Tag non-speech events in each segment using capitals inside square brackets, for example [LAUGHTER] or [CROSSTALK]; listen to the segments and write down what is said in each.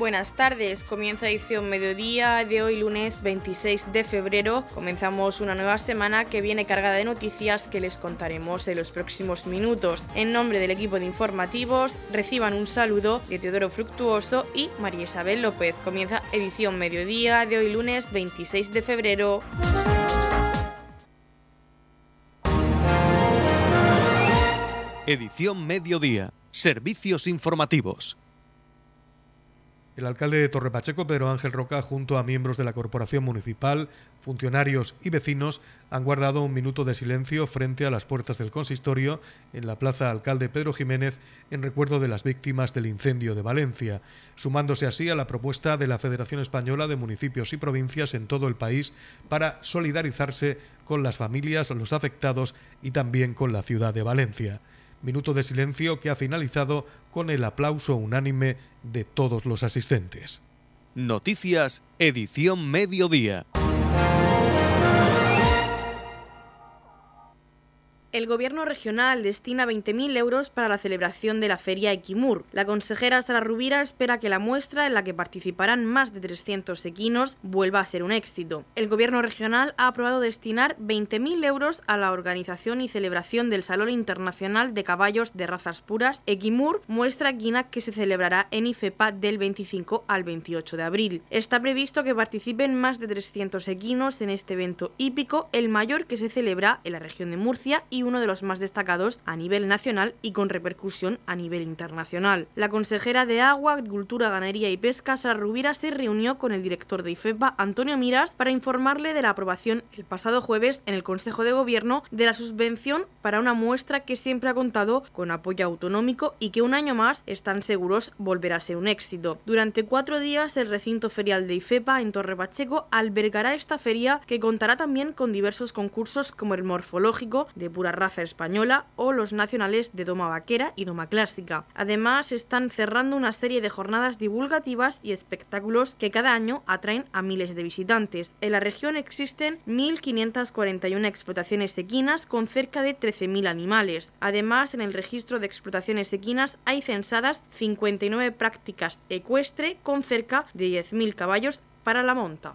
Buenas tardes, comienza edición mediodía de hoy lunes 26 de febrero. Comenzamos una nueva semana que viene cargada de noticias que les contaremos en los próximos minutos. En nombre del equipo de informativos, reciban un saludo de Teodoro Fructuoso y María Isabel López. Comienza edición mediodía de hoy lunes 26 de febrero. Edición mediodía. Servicios informativos. El alcalde de Torrepacheco, Pedro Ángel Roca, junto a miembros de la corporación municipal, funcionarios y vecinos, han guardado un minuto de silencio frente a las puertas del consistorio en la plaza Alcalde Pedro Jiménez en recuerdo de las víctimas del incendio de Valencia, sumándose así a la propuesta de la Federación Española de Municipios y Provincias en todo el país para solidarizarse con las familias, los afectados y también con la ciudad de Valencia minuto de silencio que ha finalizado con el aplauso unánime de todos los asistentes. Noticias, edición mediodía. El Gobierno regional destina 20.000 euros para la celebración de la Feria Equimur. La consejera Sara Rubira espera que la muestra, en la que participarán más de 300 equinos, vuelva a ser un éxito. El Gobierno regional ha aprobado destinar 20.000 euros a la organización y celebración del Salón Internacional de Caballos de Razas Puras Equimur, muestra equina que se celebrará en IFEPA del 25 al 28 de abril. Está previsto que participen más de 300 equinos en este evento hípico, el mayor que se celebra en la región de Murcia y uno de los más destacados a nivel nacional y con repercusión a nivel internacional. La consejera de Agua, Agricultura, Ganadería y Pesca, Sara Rubira, se reunió con el director de IFEPA, Antonio Miras, para informarle de la aprobación el pasado jueves en el Consejo de Gobierno de la subvención para una muestra que siempre ha contado con apoyo autonómico y que un año más están seguros volverá a ser un éxito. Durante cuatro días, el recinto ferial de IFEPA en Torre Pacheco albergará esta feria que contará también con diversos concursos como el morfológico de pura raza española o los nacionales de doma vaquera y doma clásica. Además, están cerrando una serie de jornadas divulgativas y espectáculos que cada año atraen a miles de visitantes. En la región existen 1.541 explotaciones equinas con cerca de 13.000 animales. Además, en el registro de explotaciones equinas hay censadas 59 prácticas ecuestre con cerca de 10.000 caballos para la monta.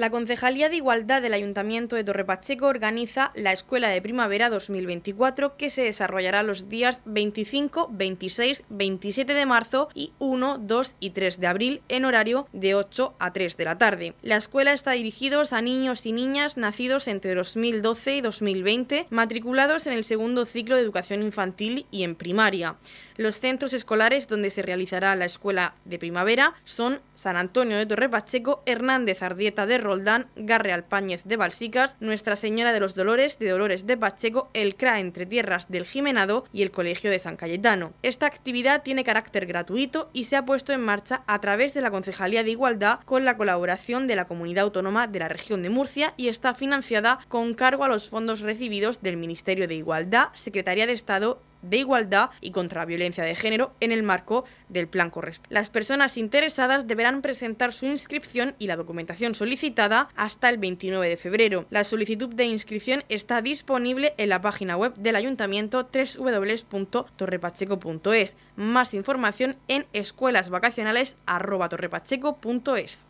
La Concejalía de Igualdad del Ayuntamiento de Torre Pacheco organiza la Escuela de Primavera 2024 que se desarrollará los días 25, 26, 27 de marzo y 1, 2 y 3 de abril en horario de 8 a 3 de la tarde. La escuela está dirigida a niños y niñas nacidos entre 2012 y 2020, matriculados en el segundo ciclo de educación infantil y en primaria. Los centros escolares donde se realizará la escuela de primavera son San Antonio de Torre Pacheco, Hernández Ardieta de Roldán, Garre Alpáñez de Balsicas, Nuestra Señora de los Dolores de Dolores de Pacheco, el CRA Entre Tierras del Jimenado y el Colegio de San Cayetano. Esta actividad tiene carácter gratuito y se ha puesto en marcha a través de la Concejalía de Igualdad con la colaboración de la Comunidad Autónoma de la Región de Murcia y está financiada con cargo a los fondos recibidos del Ministerio de Igualdad, Secretaría de Estado de igualdad y contra la violencia de género en el marco del Plan Corresp. Las personas interesadas deberán presentar su inscripción y la documentación solicitada hasta el 29 de febrero. La solicitud de inscripción está disponible en la página web del ayuntamiento www.torrepacheco.es. Más información en escuelasvacacionales@torrepacheco.es.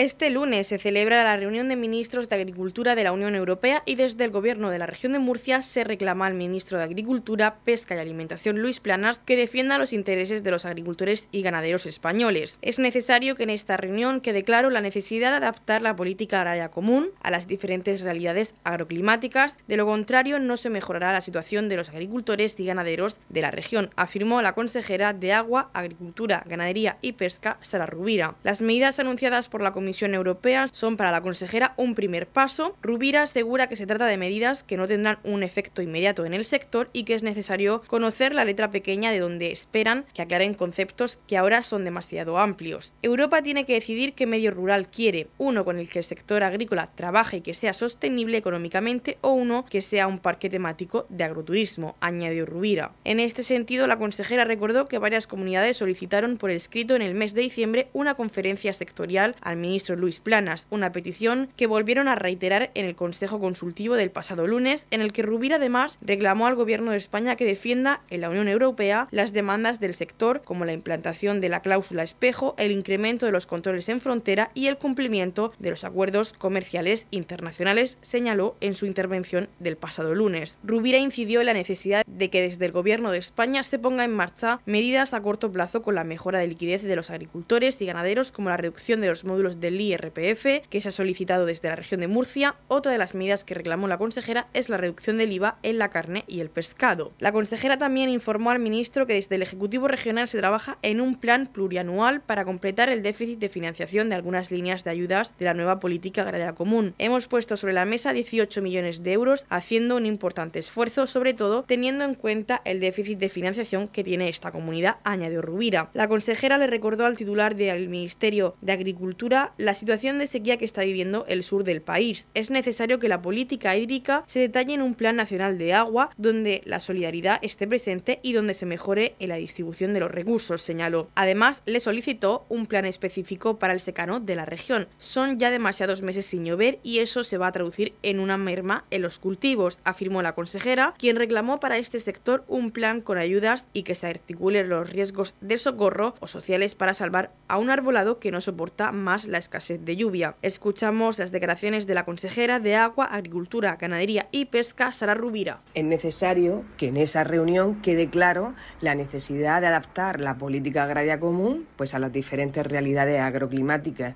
Este lunes se celebra la reunión de ministros de Agricultura de la Unión Europea y desde el Gobierno de la región de Murcia se reclama al ministro de Agricultura, Pesca y Alimentación, Luis Planas, que defienda los intereses de los agricultores y ganaderos españoles. Es necesario que en esta reunión quede claro la necesidad de adaptar la política agraria común a las diferentes realidades agroclimáticas, de lo contrario no se mejorará la situación de los agricultores y ganaderos de la región, afirmó la consejera de Agua, Agricultura, Ganadería y Pesca, Sara Rubira. Las medidas anunciadas por la Comisión Comisión Europea son para la consejera un primer paso. Rubira asegura que se trata de medidas que no tendrán un efecto inmediato en el sector y que es necesario conocer la letra pequeña de donde esperan que aclaren conceptos que ahora son demasiado amplios. Europa tiene que decidir qué medio rural quiere, uno con el que el sector agrícola trabaje y que sea sostenible económicamente o uno que sea un parque temático de agroturismo, añadió Rubira. En este sentido, la consejera recordó que varias comunidades solicitaron por escrito en el mes de diciembre una conferencia sectorial al ministro Luis Planas, una petición que volvieron a reiterar en el Consejo Consultivo del pasado lunes, en el que Rubira además reclamó al Gobierno de España que defienda en la Unión Europea las demandas del sector, como la implantación de la cláusula espejo, el incremento de los controles en frontera y el cumplimiento de los acuerdos comerciales internacionales, señaló en su intervención del pasado lunes. Rubira incidió en la necesidad de que desde el Gobierno de España se ponga en marcha medidas a corto plazo con la mejora de liquidez de los agricultores y ganaderos, como la reducción de los módulos de el IRPF que se ha solicitado desde la región de Murcia. Otra de las medidas que reclamó la consejera es la reducción del IVA en la carne y el pescado. La consejera también informó al ministro que desde el Ejecutivo Regional se trabaja en un plan plurianual para completar el déficit de financiación de algunas líneas de ayudas de la nueva política agraria común. Hemos puesto sobre la mesa 18 millones de euros haciendo un importante esfuerzo, sobre todo teniendo en cuenta el déficit de financiación que tiene esta comunidad, añadió Rubira. La consejera le recordó al titular del Ministerio de Agricultura la situación de sequía que está viviendo el sur del país. Es necesario que la política hídrica se detalle en un plan nacional de agua donde la solidaridad esté presente y donde se mejore en la distribución de los recursos, señaló. Además, le solicitó un plan específico para el secano de la región. Son ya demasiados meses sin llover y eso se va a traducir en una merma en los cultivos, afirmó la consejera, quien reclamó para este sector un plan con ayudas y que se articulen los riesgos de socorro o sociales para salvar a un arbolado que no soporta más la escasez de lluvia. Escuchamos las declaraciones de la consejera de Agua, Agricultura, Ganadería y Pesca, Sara Rubira. Es necesario que en esa reunión quede claro la necesidad de adaptar la política agraria común pues a las diferentes realidades agroclimáticas.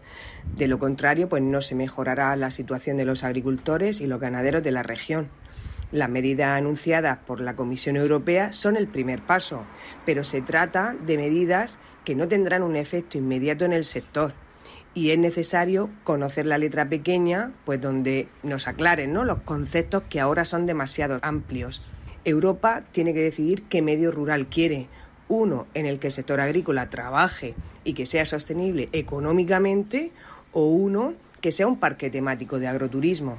De lo contrario, pues no se mejorará la situación de los agricultores y los ganaderos de la región. Las medidas anunciadas por la Comisión Europea son el primer paso, pero se trata de medidas que no tendrán un efecto inmediato en el sector y es necesario conocer la letra pequeña, pues donde nos aclaren ¿no? los conceptos que ahora son demasiado amplios. Europa tiene que decidir qué medio rural quiere, uno en el que el sector agrícola trabaje y que sea sostenible económicamente, o uno que sea un parque temático de agroturismo.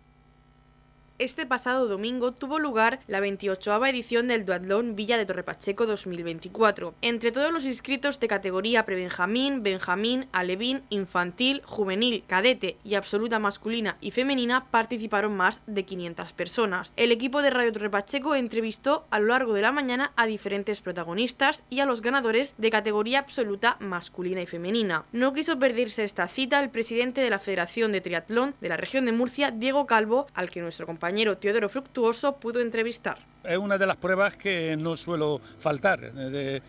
este pasado domingo tuvo lugar la 28 edición del Duatlón Villa de Torrepacheco 2024. Entre todos los inscritos de categoría prebenjamín, benjamín, alevín, infantil, juvenil, cadete y absoluta masculina y femenina participaron más de 500 personas. El equipo de Radio Torrepacheco entrevistó a lo largo de la mañana a diferentes protagonistas y a los ganadores de categoría absoluta masculina y femenina. No quiso perderse esta cita el presidente de la Federación de Triatlón de la región de Murcia, Diego Calvo, al que nuestro compañero compañero Teodoro Fructuoso pudo entrevistar. Es una de las pruebas que no suelo faltar. Eh,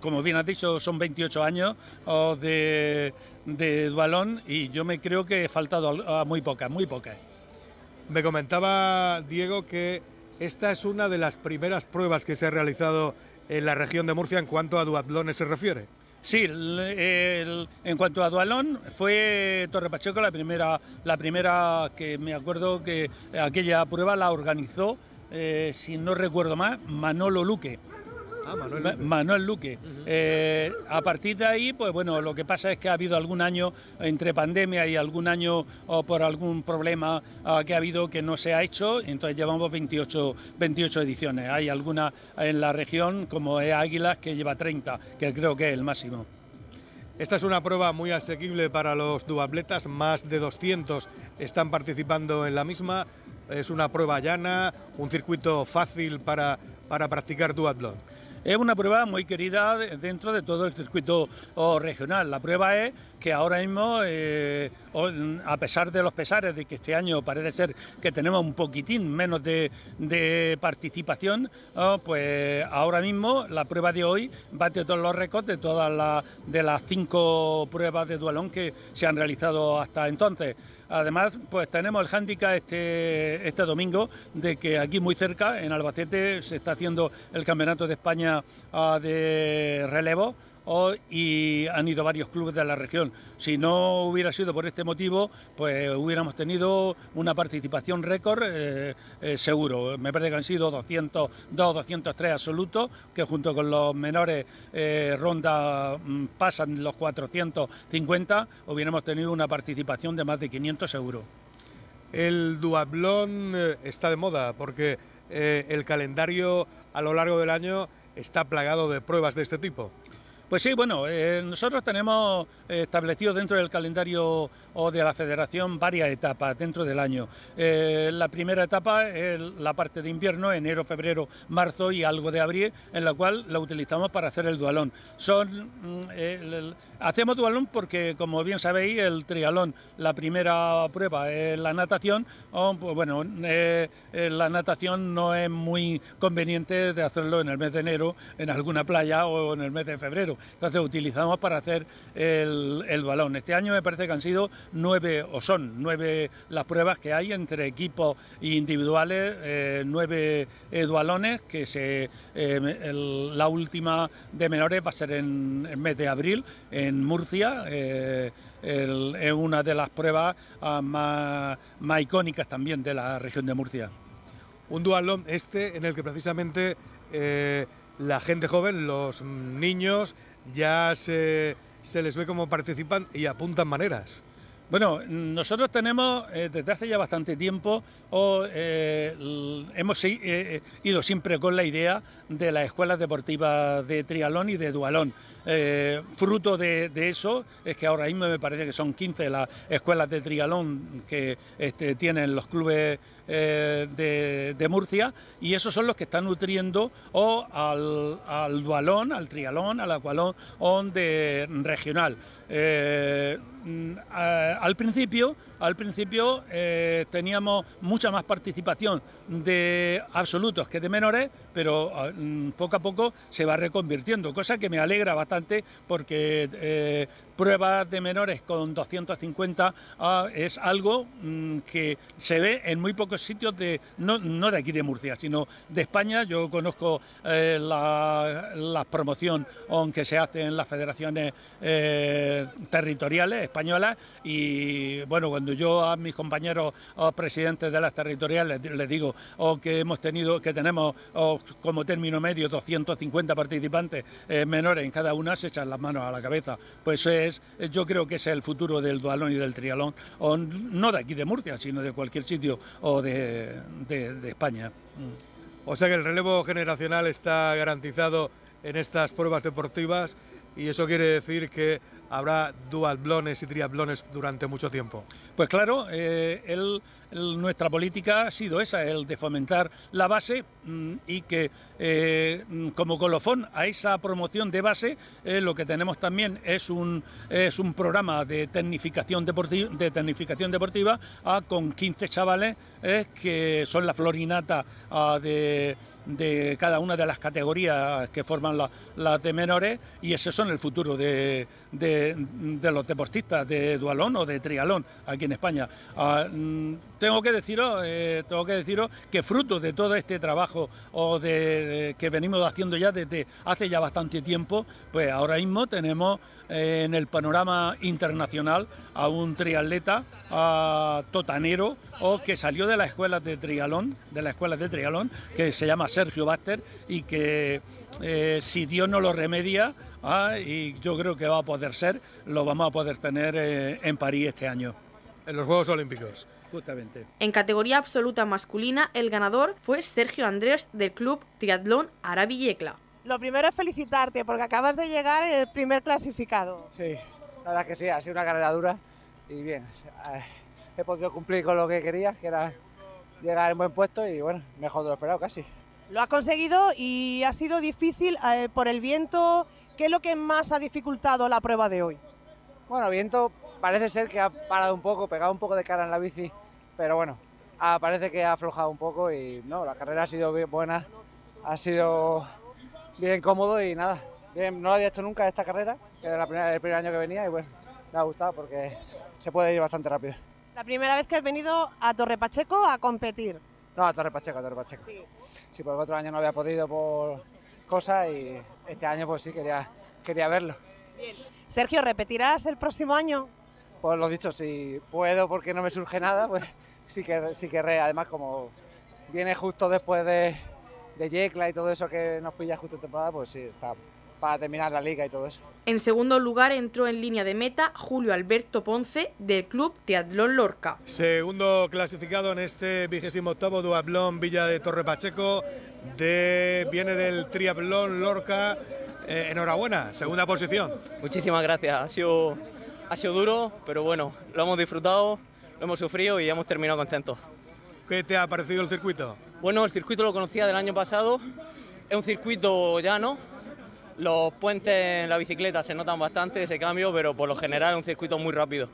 como bien has dicho, son 28 años de, de balón y yo me creo que he faltado a muy pocas, muy pocas. Me comentaba Diego que esta es una de las primeras pruebas que se ha realizado en la región de Murcia en cuanto a duatlones se refiere. Sí, en cuanto a Dualón, fue Torre Pacheco la primera, la primera que me acuerdo que aquella prueba la organizó, eh, si no recuerdo más, Manolo Luque. Ah, Manuel Luque. Manuel Luque. Eh, a partir de ahí, pues bueno, lo que pasa es que ha habido algún año entre pandemia y algún año o por algún problema ah, que ha habido que no se ha hecho, entonces llevamos 28, 28 ediciones. Hay alguna en la región, como es Águilas, que lleva 30, que creo que es el máximo. Esta es una prueba muy asequible para los duatletas, más de 200 están participando en la misma. Es una prueba llana, un circuito fácil para, para practicar duatlón. Es una prueba muy querida dentro de todo el circuito regional. La prueba es que ahora mismo, eh, a pesar de los pesares de que este año parece ser que tenemos un poquitín menos de, participación, pues ahora mismo la prueba de hoy bate todos los récords de todas las las cinco pruebas de dualón que se han realizado hasta entonces. Además, pues tenemos el hándicap este, este domingo de que aquí muy cerca, en Albacete, se está haciendo el Campeonato de España de relevo y han ido varios clubes de la región. Si no hubiera sido por este motivo, pues hubiéramos tenido una participación récord eh, eh, seguro. Me parece que han sido 202, 203 absolutos, que junto con los menores eh, ronda mm, pasan los 450, hubiéramos tenido una participación de más de 500 euros. El duablón está de moda porque el calendario a lo largo del año está plagado de pruebas de este tipo. Pues sí, bueno, eh, nosotros tenemos establecido dentro del calendario o de la federación varias etapas dentro del año. Eh, la primera etapa es la parte de invierno, enero, febrero, marzo y algo de abril, en la cual la utilizamos para hacer el dualón. Son, mm, eh, hacemos dualón porque, como bien sabéis, el trialón, la primera prueba es la natación, pues bueno, la natación no es muy conveniente de hacerlo en el mes de enero, en alguna playa o en el mes de febrero. Entonces utilizamos para hacer el, balón. Este año me parece que han sido nueve, o son nueve las pruebas que hay entre equipos individuales, eh, nueve balones, que se, eh, la última de menores va a ser en el mes de abril en Murcia. Eh, es una de las pruebas ah, más, icónicas también de la región de Murcia. Un dualón este en el que precisamente la gente joven, los niños, ya se, se les ve como participan y apuntan maneras. Bueno, nosotros tenemos eh, desde hace ya bastante tiempo, eh, hemos eh, ido siempre con la idea de las escuelas deportivas de trialón y de dualón. fruto de, eso es que ahora mismo me parece que son 15 las escuelas de trialón que este, tienen los clubes de, Murcia y esos son los que están nutriendo o al, al dualón, al trialón, al acualón de regional. Mm, al principio, al principio eh, teníamos mucha más participación de absolutos que de menores, pero ah, mm, poco a poco se va reconvirtiendo, cosa que me alegra bastante porque eh, pruebas de menores con 250 ah, es algo mm, que se ve en muy pocos sitios de no, no, de aquí de Murcia, sino de España. Yo conozco eh, la, promoción que se hace en las federaciones territoriales españolas y bueno, cuando yo a mis compañeros presidentes de las territoriales les digo que hemos tenido, que tenemos como término medio 250 participantes eh, menores en cada una, se echan las manos a la cabeza. Pues es yo creo que es el futuro del dualón y del trialón, no de aquí de Murcia, sino de cualquier sitio o de, España. O sea que el relevo generacional está garantizado en estas pruebas deportivas y eso quiere decir que habrá duatlones y triatlones durante mucho tiempo. Pues claro, eh, nuestra política ha sido esa, el de fomentar la base mm, y que eh, mm, como colofón a esa promoción de base eh, lo que tenemos también es un, es un programa de tecnificación deportiva, de tecnificación deportiva ah, con 15 chavales que son la florinata ah, de de cada una de las categorías que forman las de menores y esos son el futuro de, los deportistas de dualón o de trialón aquí en España. Ah, mm, tengo que deciros, eh, tengo que deciros que fruto de todo este trabajo o de, que venimos haciendo ya desde hace ya bastante tiempo, pues ahora mismo tenemos eh, en el panorama internacional a un triatleta totanero o que salió de la escuela de trialón, de la escuela de trialón, que se llama Sergio Baster y que eh, si Dios no lo remedia, ah, y yo creo que va a poder ser, lo vamos a poder tener en París este año. En los Juegos Olímpicos. Justamente. En categoría absoluta masculina, el ganador fue Sergio Andrés del club Triatlón Arabi Yecla. Lo primero es felicitarte porque acabas de llegar el primer clasificado. Sí, la verdad que sí, ha sido una carrera dura y bien. eh, He podido cumplir con lo que quería, que era llegar en buen puesto y bueno, mejor de lo esperado casi. Lo has conseguido y ha sido difícil eh, por el viento. ¿Qué es lo que más ha dificultado la prueba de hoy? Bueno, viento parece ser que ha parado un poco, pegado un poco de cara en la bici, pero bueno, ah, parece que ha aflojado un poco y no, la carrera ha sido bien buena, ha sido bien cómodo y nada, bien, no lo había hecho nunca esta carrera, que era la primera- el primer año que venía y bueno, me ha gustado porque se puede ir bastante rápido. La primera vez que has venido a Torre Pacheco a competir. No, a Torre Pacheco, a Torre Pacheco. Sí. porque otro año no había podido por cosas y este año pues sí quería, quería verlo. Sergio, ¿repetirás el próximo año? Pues lo dicho, si puedo porque no me surge nada, pues [LAUGHS] sí que sí querré. Además, como viene justo después de, de Yecla y todo eso que nos pilla justo en temporada, pues sí, está para terminar la liga y todo eso. En segundo lugar entró en línea de meta Julio Alberto Ponce del club Triatlón Lorca. Segundo clasificado en este vigésimo octavo Duablón Villa de Torre Pacheco. De, viene del Triatlón Lorca. Eh, enhorabuena, segunda posición. Muchísimas gracias. Ha sido, ha sido duro, pero bueno, lo hemos disfrutado, lo hemos sufrido y hemos terminado contentos. ¿Qué te ha parecido el circuito? Bueno, el circuito lo conocía del año pasado. Es un circuito llano. Los puentes en la bicicleta se notan bastante ese cambio, pero por lo general es un circuito muy rápido.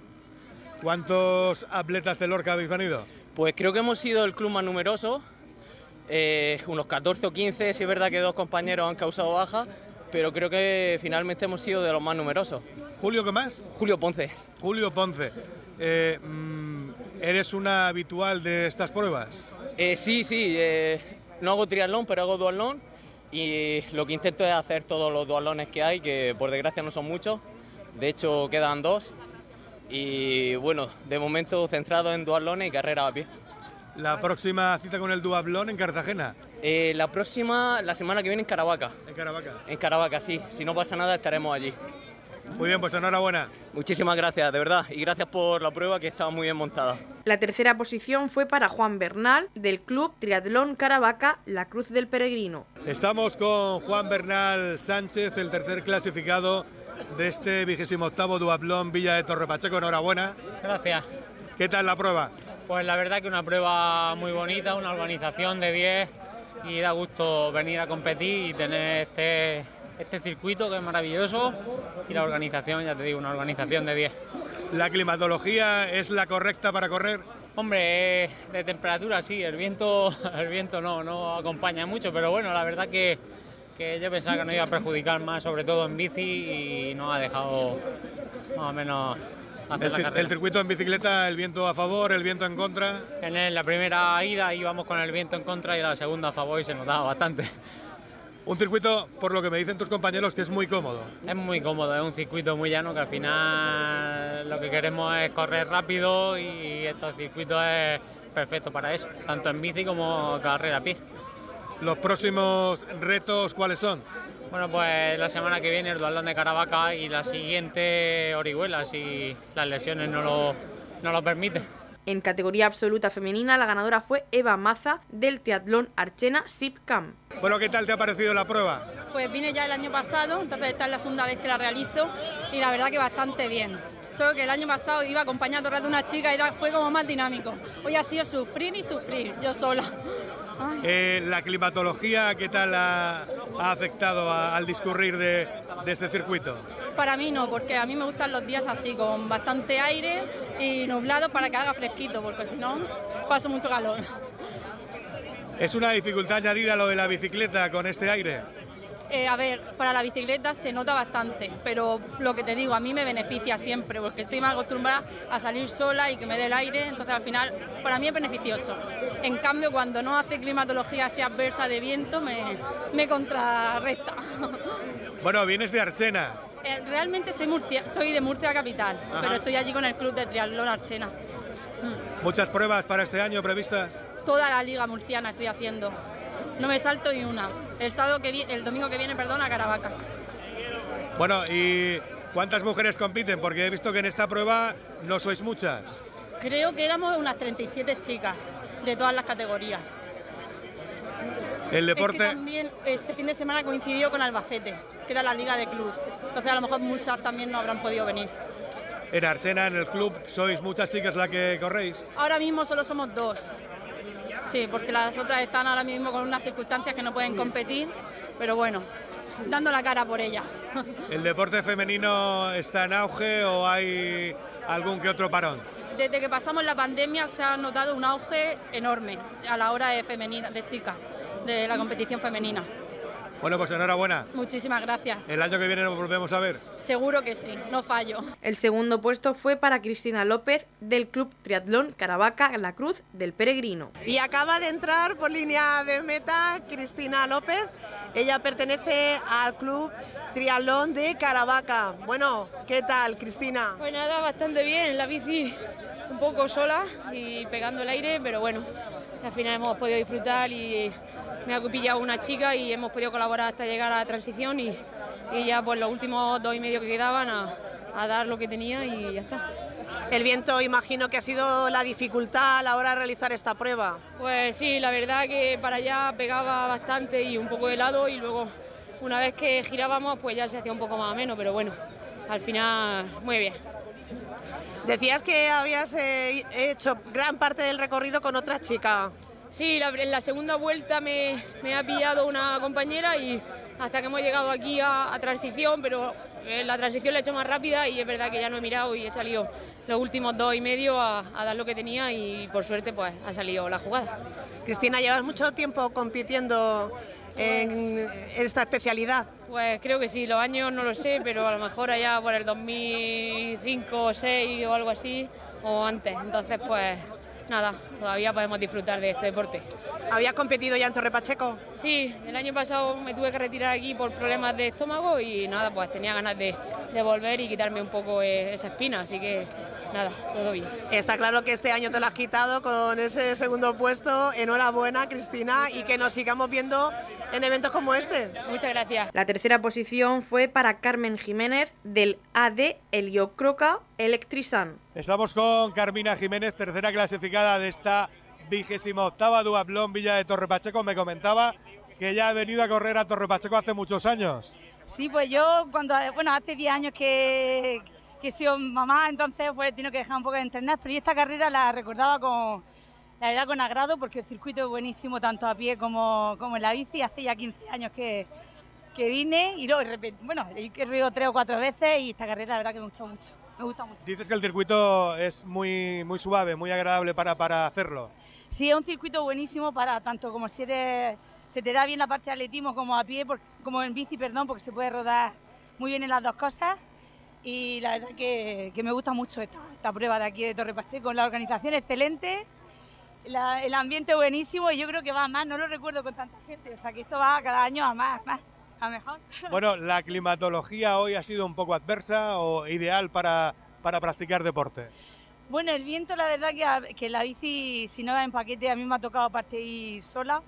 ¿Cuántos atletas de Lorca habéis venido? Pues creo que hemos sido el club más numeroso, eh, unos 14 o 15, sí es verdad que dos compañeros han causado baja, pero creo que finalmente hemos sido de los más numerosos. ¿Julio qué más? Julio Ponce. Julio Ponce. Eh, mm, ¿Eres una habitual de estas pruebas? Eh, sí, sí, eh, no hago triatlón, pero hago duatlón y lo que intento es hacer todos los duatlones que hay, que por desgracia no son muchos, de hecho quedan dos y bueno, de momento centrado en duatlones y carrera a pie. La próxima cita con el Duablón en Cartagena. Eh, la próxima, la semana que viene en Caravaca. En Caravaca. En Caravaca, sí. Si no pasa nada, estaremos allí. Muy bien, pues enhorabuena. Muchísimas gracias, de verdad. Y gracias por la prueba que estaba muy bien montada. La tercera posición fue para Juan Bernal del club Triatlón Caravaca La Cruz del Peregrino. Estamos con Juan Bernal Sánchez, el tercer clasificado de este vigésimo octavo Duablón Villa de Torre Pacheco. Enhorabuena. Gracias. ¿Qué tal la prueba? Pues la verdad que una prueba muy bonita, una organización de 10 y da gusto venir a competir y tener este, este circuito que es maravilloso y la organización, ya te digo, una organización de 10. ¿La climatología es la correcta para correr? Hombre, eh, de temperatura sí, el viento, [LAUGHS] el viento no, no acompaña mucho, pero bueno, la verdad que, que yo pensaba que no iba a perjudicar más, sobre todo en bici, y nos ha dejado más o menos hacer El, la cir- carrera. el circuito en bicicleta, el viento a favor, el viento en contra. En la primera ida íbamos con el viento en contra y la segunda a favor y se notaba bastante. Un circuito, por lo que me dicen tus compañeros, que es muy cómodo. Es muy cómodo, es un circuito muy llano que al final lo que queremos es correr rápido y estos circuitos es perfecto para eso, tanto en bici como carrera a pie. Los próximos retos, ¿cuáles son? Bueno, pues la semana que viene el dualón de Caravaca y la siguiente Orihuela, si las lesiones no lo, no lo permiten. En categoría absoluta femenina, la ganadora fue Eva Maza del Triatlón Archena SIPCAM. Bueno, ¿qué tal te ha parecido la prueba? Pues vine ya el año pasado, entonces esta es la segunda vez que la realizo y la verdad que bastante bien. Solo que el año pasado iba acompañado de una chica y era, fue como más dinámico. Hoy ha sido sufrir y sufrir, yo sola. Eh, ¿La climatología qué tal ha, ha afectado a- al discurrir de, de este circuito? Para mí no, porque a mí me gustan los días así, con bastante aire y nublado para que haga fresquito, porque si no paso mucho calor. ¿Es una dificultad añadida lo de la bicicleta con este aire? Eh, a ver, para la bicicleta se nota bastante, pero lo que te digo, a mí me beneficia siempre, porque estoy más acostumbrada a salir sola y que me dé el aire, entonces al final para mí es beneficioso. En cambio, cuando no hace climatología así adversa de viento, me, me contrarresta. [LAUGHS] Bueno, vienes de Archena. Eh, realmente soy, Murcia, soy de Murcia Capital, Ajá. pero estoy allí con el club de triatlón Archena. ¿Muchas pruebas para este año previstas? Toda la liga murciana estoy haciendo. No me salto ni una. El sábado que vi- el domingo que viene, perdón, a Caravaca. Bueno, ¿y cuántas mujeres compiten? Porque he visto que en esta prueba no sois muchas. Creo que éramos unas 37 chicas de todas las categorías. El Es que deporte... también este fin de semana coincidió con Albacete, que era la liga de clubs. Entonces a lo mejor muchas también no habrán podido venir. En Archena, en el club, sois muchas chicas las que corréis. Ahora mismo solo somos dos. Sí, porque las otras están ahora mismo con unas circunstancias que no pueden competir, pero bueno, dando la cara por ellas. [LAUGHS] ¿El deporte femenino está en auge o hay algún que otro parón? Desde que pasamos la pandemia se ha notado un auge enorme a la hora de femenina, de chicas, de la competición femenina. Bueno, pues enhorabuena. Muchísimas gracias. El año que viene nos volvemos a ver. Seguro que sí, no fallo. El segundo puesto fue para Cristina López del Club Triatlón Caravaca La Cruz del Peregrino. Y acaba de entrar por línea de meta Cristina López. Ella pertenece al club Triatlón de Caravaca. Bueno, ¿qué tal, Cristina? Pues nada, bastante bien, en la bici un poco sola y pegando el aire, pero bueno, al final hemos podido disfrutar y me ha pillado una chica y hemos podido colaborar hasta llegar a la transición y, y ya pues los últimos dos y medio que quedaban a, a dar lo que tenía y ya está. El viento, imagino que ha sido la dificultad a la hora de realizar esta prueba. Pues sí, la verdad que para allá pegaba bastante y un poco de lado y luego una vez que girábamos pues ya se hacía un poco más ameno, pero bueno, al final muy bien. Decías que habías eh, hecho gran parte del recorrido con otra chica. Sí, la- en la segunda vuelta me, me ha pillado una compañera y hasta que hemos llegado aquí a, a transición, pero eh, la transición la he hecho más rápida y es verdad que ya no he mirado y he salido los últimos dos y medio a, a dar lo que tenía y por suerte pues ha salido la jugada. Cristina, llevas mucho tiempo compitiendo en esta especialidad. Pues creo que sí, los años no lo sé, pero a lo mejor allá por el 2005 o 6 o algo así, o antes. Entonces pues nada, todavía podemos disfrutar de este deporte. ¿Habías competido ya en Torre Pacheco? Sí, el año pasado me tuve que retirar aquí por problemas de estómago y nada, pues tenía ganas de, de volver y quitarme un poco eh, esa espina, así que nada, todo bien. Está claro que este año te lo has quitado con ese segundo puesto. Enhorabuena, Cristina, y que nos sigamos viendo en eventos como este. Muchas gracias. La tercera posición fue para Carmen Jiménez del AD Heliocroca Electrisan. Estamos con Carmina Jiménez, tercera clasificada de esta vigésima octava Duatlón Villa de Torre Pacheco. Me comentaba que ya ha venido a correr a Torre Pacheco hace muchos años. Sí, pues yo cuando, bueno, hace 10 años que, que he sido mamá, entonces pues tenido que dejar un poco de entrenar, pero yo esta carrera la recordaba con, la verdad con agrado porque el circuito es buenísimo tanto a pie como, como en la bici, hace ya 15 años que, que vine y luego, de repente- bueno, he corrido tres o cuatro veces y esta carrera la verdad que me gustó mucho, me gusta mucho. Dices que el circuito es muy, muy suave, muy agradable para, para hacerlo. Sí, es un circuito buenísimo para tanto como si eres, se te da bien la parte de atletismo como a pie, por- como en bici, perdón, porque se puede rodar muy bien en las dos cosas. Y la verdad que, que me gusta mucho esta, esta prueba de aquí de Torre Pacheco, la organización excelente, la- el ambiente buenísimo y yo creo que va a más, no lo recuerdo con tanta gente, o sea que esto va cada año a más, más, a mejor. [LAUGHS] Bueno, ¿la climatología hoy ha sido un poco adversa o ideal para, para practicar deporte? Bueno, el viento, la verdad que, a- que la bici, si no va en paquete, a mí me ha tocado parte ir sola,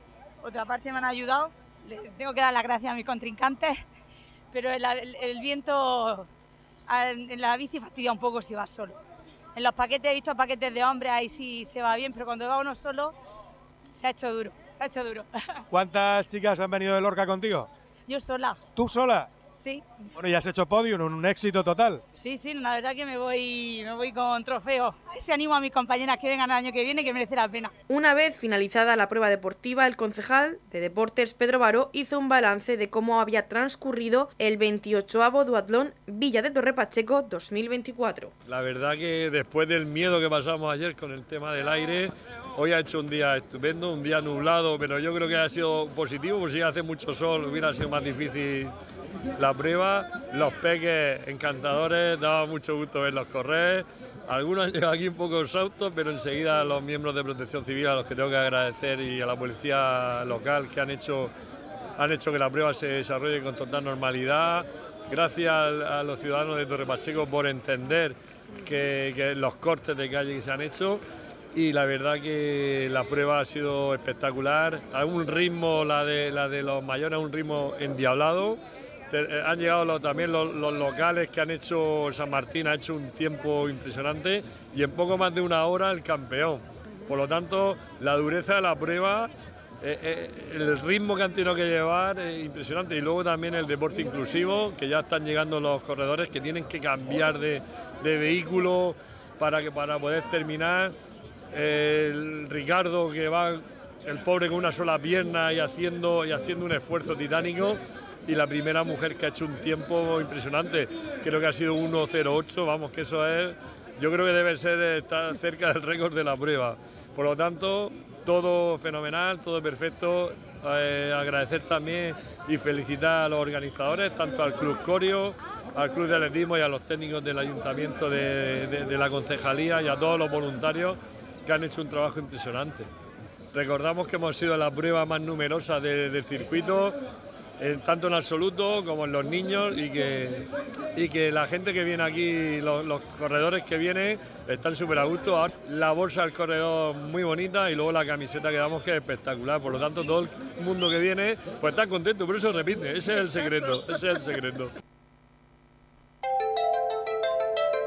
otra parte me han ayudado. Le tengo que dar las gracias a mis contrincantes, [LAUGHS] pero el, el- el viento en la bici fastidia un poco si vas solo. En los paquetes he visto paquetes de hombres, ahí sí se va bien, pero cuando va uno solo, se ha hecho duro, se ha hecho duro. [LAUGHS] ¿Cuántas chicas han venido de Lorca contigo? Yo sola, ¿Tú sola? Sí, Bueno, ya has hecho podium, un, un éxito total. sí, sí, la verdad que me voy, me voy con trofeo. A ver si animo a mis compañeras que vengan el año que viene, que merece la pena. Una vez finalizada la prueba deportiva, el concejal de deportes Pedro Baró hizo un balance de cómo había transcurrido el 28 Duatlón Villa de Torre Pacheco 2024. La verdad que después del miedo que pasamos ayer con el tema del aire, hoy ha hecho un día estupendo, un día nublado, pero yo creo que ha sido positivo, porque si hace mucho sol hubiera sido más difícil la prueba. Los peques encantadores, daba mucho gusto verlos correr. Algunos han llegado aquí un poco exhaustos, pero enseguida los miembros de Protección Civil, a los que tengo que agradecer, y a la policía local que han hecho, han hecho que la prueba se desarrolle con total normalidad. gracias a, los ciudadanos de Torre Pacheco por entender que, los cortes de calle que se han hecho y la verdad que la prueba ha sido espectacular, a un ritmo, la de, la de los mayores, a un ritmo endiablado. Eh, han llegado también los, locales que han hecho, San Martín ha hecho un tiempo impresionante y en poco más de una hora el campeón. Por lo tanto, la dureza de la prueba eh, eh, el ritmo que han tenido que llevar es impresionante y luego también el deporte inclusivo, que ya están llegando los corredores que tienen que cambiar de, vehículo para, que, para poder terminar. el Ricardo que va, el pobre con una sola pierna y haciendo, y haciendo un esfuerzo titánico. Y la primera mujer que ha hecho un tiempo impresionante, creo que ha sido 1.08, vamos, que eso es, yo creo que debe ser estar cerca del récord de la prueba. Por lo tanto, todo fenomenal, todo perfecto. Eh, agradecer también y felicitar a los organizadores, tanto al Club Corio, al Club de Atletismo y a los técnicos del Ayuntamiento de, la Concejalía y a todos los voluntarios que han hecho un trabajo impresionante. Recordamos que hemos sido la prueba más numerosa del circuito, tanto en absoluto como en los niños y que, y que la gente que viene aquí, los, corredores que vienen, están súper a gusto. La bolsa del corredor muy bonita y luego la camiseta que damos que es espectacular. Por lo tanto, todo el mundo que viene pues está contento, por eso repite, ese es el secreto, ese es el secreto.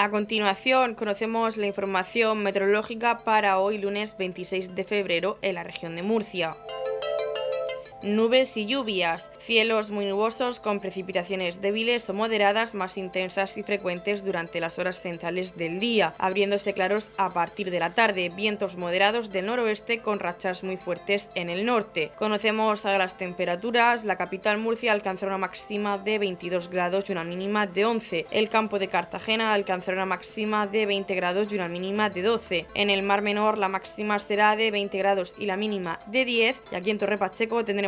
A continuación, conocemos la información meteorológica para hoy lunes 26 de febrero en la región de Murcia. Nubes y lluvias, cielos muy nubosos con precipitaciones débiles o moderadas más intensas y frecuentes durante las horas centrales del día, abriéndose claros a partir de la tarde, vientos moderados del noroeste con rachas muy fuertes en el norte. Conocemos a las temperaturas, la capital Murcia alcanzará una máxima de 22 grados y una mínima de 11, el campo de Cartagena alcanzará una máxima de 20 grados y una mínima de 12, en el Mar Menor la máxima será de 20 grados y la mínima de 10 y aquí en Torre Pacheco tendremos